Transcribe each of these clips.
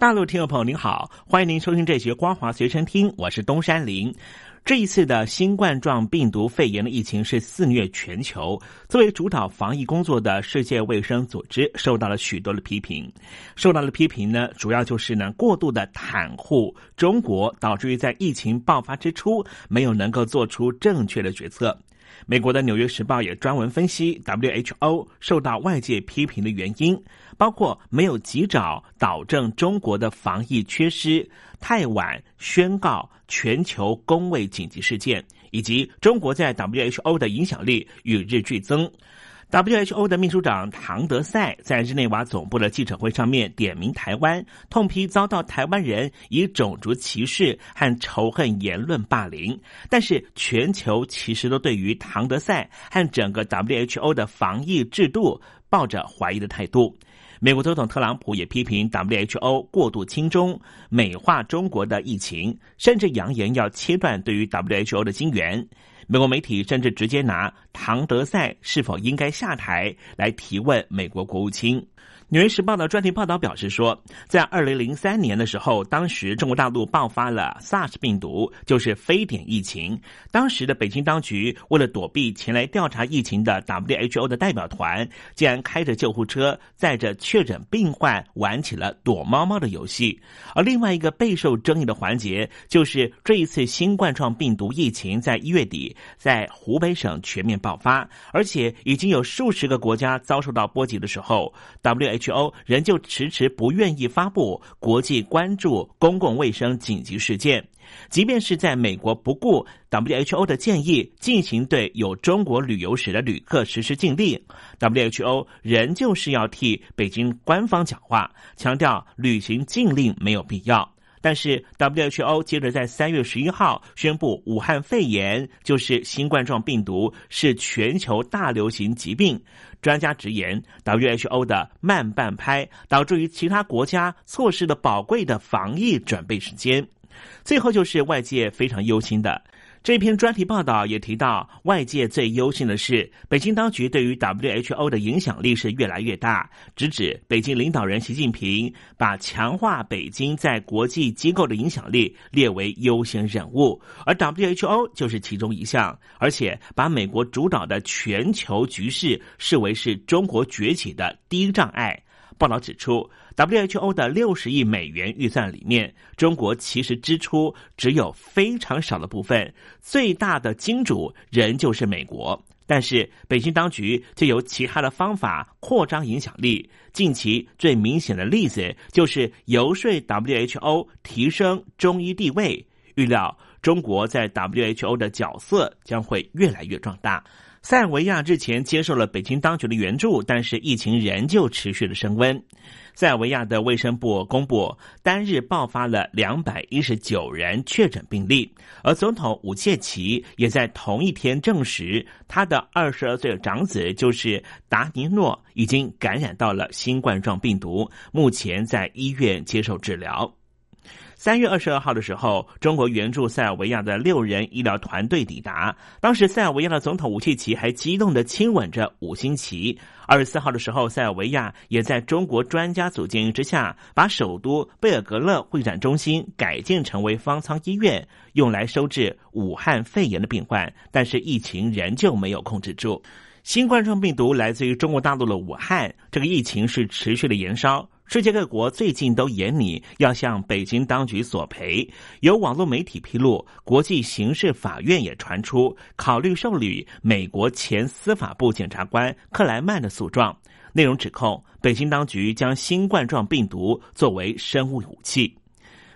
大陆听众朋友您好，欢迎您收听这节《光华随身听》，我是东山林。这一次的新冠状病毒肺炎的疫情是肆虐全球，作为主导防疫工作的世界卫生组织受到了许多的批评。受到的批评呢，主要就是呢过度的袒护中国，导致于在疫情爆发之初没有能够做出正确的决策。美国的《纽约时报》也专门分析 WHO 受到外界批评的原因，包括没有及早导正中国的防疫缺失、太晚宣告全球公卫紧急事件，以及中国在 WHO 的影响力与日俱增。WHO 的秘书长唐德赛在日内瓦总部的记者会上面点名台湾，痛批遭到台湾人以种族歧视和仇恨言论霸凌。但是，全球其实都对于唐德赛和整个 WHO 的防疫制度抱着怀疑的态度。美国总统特朗普也批评 WHO 过度轻中、美化中国的疫情，甚至扬言要切断对于 WHO 的金援。美国媒体甚至直接拿唐德赛是否应该下台来提问美国国务卿。《纽约时报》的专题报道表示说，在二零零三年的时候，当时中国大陆爆发了 SARS 病毒，就是非典疫情。当时的北京当局为了躲避前来调查疫情的 WHO 的代表团，竟然开着救护车载着确诊病患玩起了躲猫猫的游戏。而另外一个备受争议的环节，就是这一次新冠状病毒疫情在一月底在湖北省全面爆发，而且已经有数十个国家遭受到波及的时候，WHO。WHO 仍旧迟迟不愿意发布国际关注公共卫生紧急事件，即便是在美国不顾 WHO 的建议进行对有中国旅游史的旅客实施禁令，WHO 仍旧是要替北京官方讲话，强调旅行禁令没有必要。但是 WHO 接着在三月十一号宣布，武汉肺炎就是新冠状病毒，是全球大流行疾病。专家直言，WHO 的慢半拍导致于其他国家错失了宝贵的防疫准备时间。最后就是外界非常忧心的。这篇专题报道也提到，外界最忧心的是，北京当局对于 WHO 的影响力是越来越大，直指北京领导人习近平把强化北京在国际机构的影响力列为优先任务，而 WHO 就是其中一项，而且把美国主导的全球局势视为是中国崛起的第一障碍。报道指出，WHO 的六十亿美元预算里面，中国其实支出只有非常少的部分，最大的金主仍旧是美国。但是北京当局就有其他的方法扩张影响力。近期最明显的例子就是游说 WHO 提升中医地位，预料中国在 WHO 的角色将会越来越壮大。塞尔维亚日前接受了北京当局的援助，但是疫情仍旧持续的升温。塞尔维亚的卫生部公布，单日爆发了两百一十九人确诊病例，而总统武切奇也在同一天证实，他的二十二岁长子就是达尼诺已经感染到了新冠状病毒，目前在医院接受治疗。三月二十二号的时候，中国援助塞尔维亚的六人医疗团队抵达。当时，塞尔维亚的总统武契奇还激动的亲吻着五星旗。二十四号的时候，塞尔维亚也在中国专家组建议之下，把首都贝尔格勒会展中心改建成为方舱医院，用来收治武汉肺炎的病患。但是，疫情仍旧没有控制住。新冠状病毒来自于中国大陆的武汉，这个疫情是持续的延烧。世界各国最近都严拟要向北京当局索赔。有网络媒体披露，国际刑事法院也传出考虑受理美国前司法部检察官克莱曼的诉状，内容指控北京当局将新冠状病毒作为生物武器。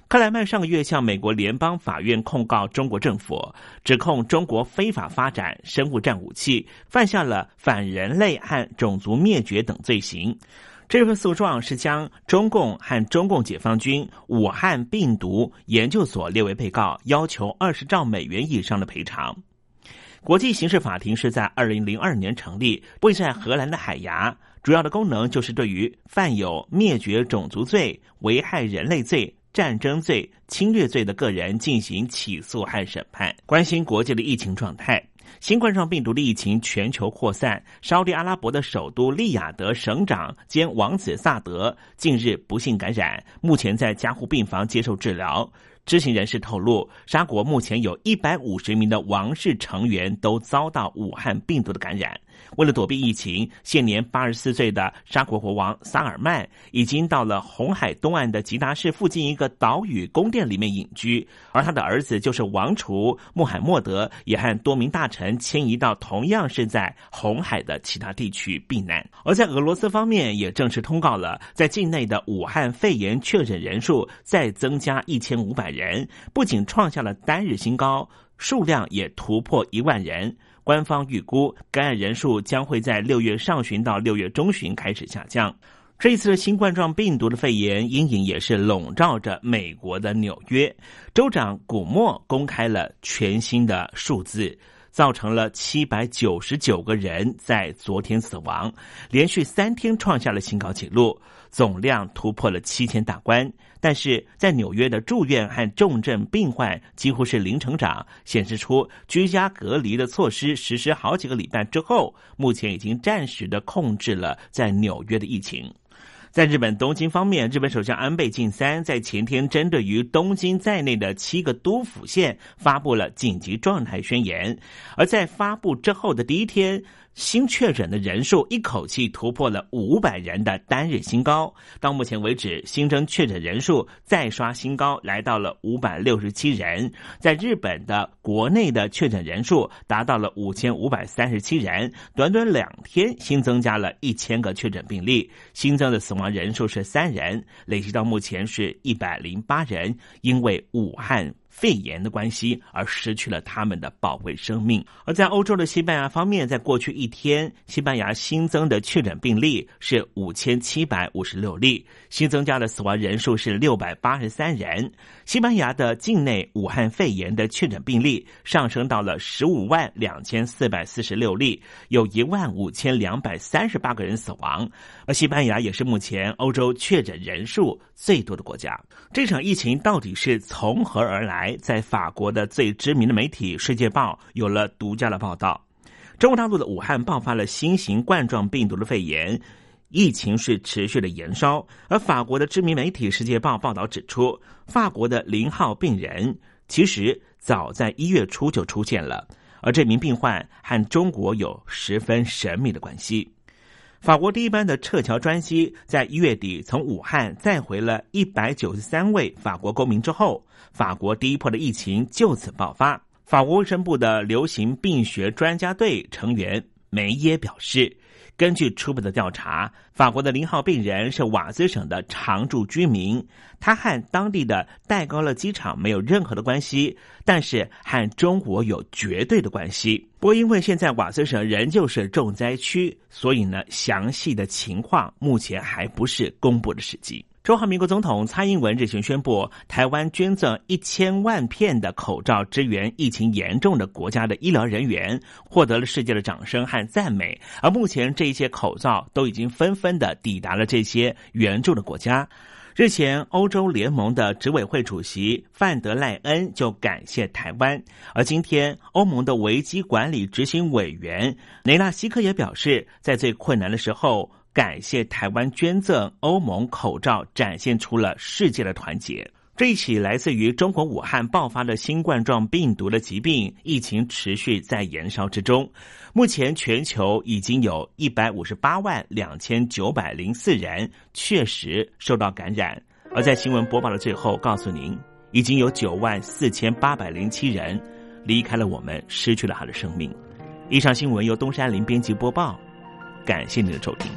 克莱曼上个月向美国联邦法院控告中国政府，指控中国非法发展生物战武器，犯下了反人类和种族灭绝等罪行。这份诉状是将中共和中共解放军武汉病毒研究所列为被告，要求二十兆美元以上的赔偿。国际刑事法庭是在二零零二年成立，位在荷兰的海牙，主要的功能就是对于犯有灭绝种族罪、危害人类罪。战争罪、侵略罪的个人进行起诉和审判，关心国际的疫情状态。新冠状病毒的疫情全球扩散，沙特阿拉伯的首都利雅得省长兼王子萨德近日不幸感染，目前在加护病房接受治疗。知情人士透露，沙国目前有一百五十名的王室成员都遭到武汉病毒的感染。为了躲避疫情，现年八十四岁的沙国国王萨尔曼已经到了红海东岸的吉达市附近一个岛屿宫殿里面隐居，而他的儿子就是王储穆罕默德，也和多名大臣迁移到同样是在红海的其他地区避难。而在俄罗斯方面，也正式通告了，在境内的武汉肺炎确诊人数再增加一千五百人，不仅创下了单日新高，数量也突破一万人。官方预估，感染人数将会在六月上旬到六月中旬开始下降。这一次新冠状病毒的肺炎阴影也是笼罩着美国的纽约。州长古默公开了全新的数字。造成了七百九十九个人在昨天死亡，连续三天创下了新高纪录，总量突破了七千大关。但是在纽约的住院和重症病患几乎是零成长，显示出居家隔离的措施实施好几个礼拜之后，目前已经暂时的控制了在纽约的疫情。在日本东京方面，日本首相安倍晋三在前天针对于东京在内的七个都府县发布了紧急状态宣言，而在发布之后的第一天。新确诊的人数一口气突破了五百人的单日新高，到目前为止，新增确诊人数再刷新高，来到了五百六十七人。在日本的国内的确诊人数达到了五千五百三十七人，短短两天新增加了一千个确诊病例，新增的死亡人数是三人，累计到目前是一百零八人，因为武汉。肺炎的关系而失去了他们的宝贵生命。而在欧洲的西班牙方面，在过去一天，西班牙新增的确诊病例是五千七百五十六例，新增加的死亡人数是六百八十三人。西班牙的境内武汉肺炎的确诊病例上升到了十五万两千四百四十六例，有一万五千两百三十八个人死亡。而西班牙也是目前欧洲确诊人数最多的国家。这场疫情到底是从何而来在法国的最知名的媒体《世界报》有了独家的报道，中国大陆的武汉爆发了新型冠状病毒的肺炎，疫情是持续的延烧。而法国的知名媒体《世界报》报道指出，法国的零号病人其实早在一月初就出现了，而这名病患和中国有十分神秘的关系。法国第一班的撤侨专机在一月底从武汉载回了一百九十三位法国公民之后，法国第一波的疫情就此爆发。法国卫生部的流行病学专家队成员梅耶表示。根据初步的调查，法国的零号病人是瓦兹省的常住居民，他和当地的戴高乐机场没有任何的关系，但是和中国有绝对的关系。不过，因为现在瓦斯省仍旧是重灾区，所以呢，详细的情况目前还不是公布的时机。中华民国总统蔡英文日前宣布，台湾捐赠一千万片的口罩支援疫情严重的国家的医疗人员，获得了世界的掌声和赞美。而目前，这些口罩都已经纷纷的抵达了这些援助的国家。日前，欧洲联盟的执委会主席范德赖恩就感谢台湾，而今天，欧盟的危机管理执行委员雷纳西克也表示，在最困难的时候。感谢台湾捐赠欧盟口罩，展现出了世界的团结。这一起来自于中国武汉爆发的新冠状病毒的疾病疫情持续在延烧之中。目前全球已经有一百五十八万两千九百零四人确实受到感染，而在新闻播报的最后，告诉您已经有九万四千八百零七人离开了我们，失去了他的生命。以上新闻由东山林编辑播报。感谢您的收听。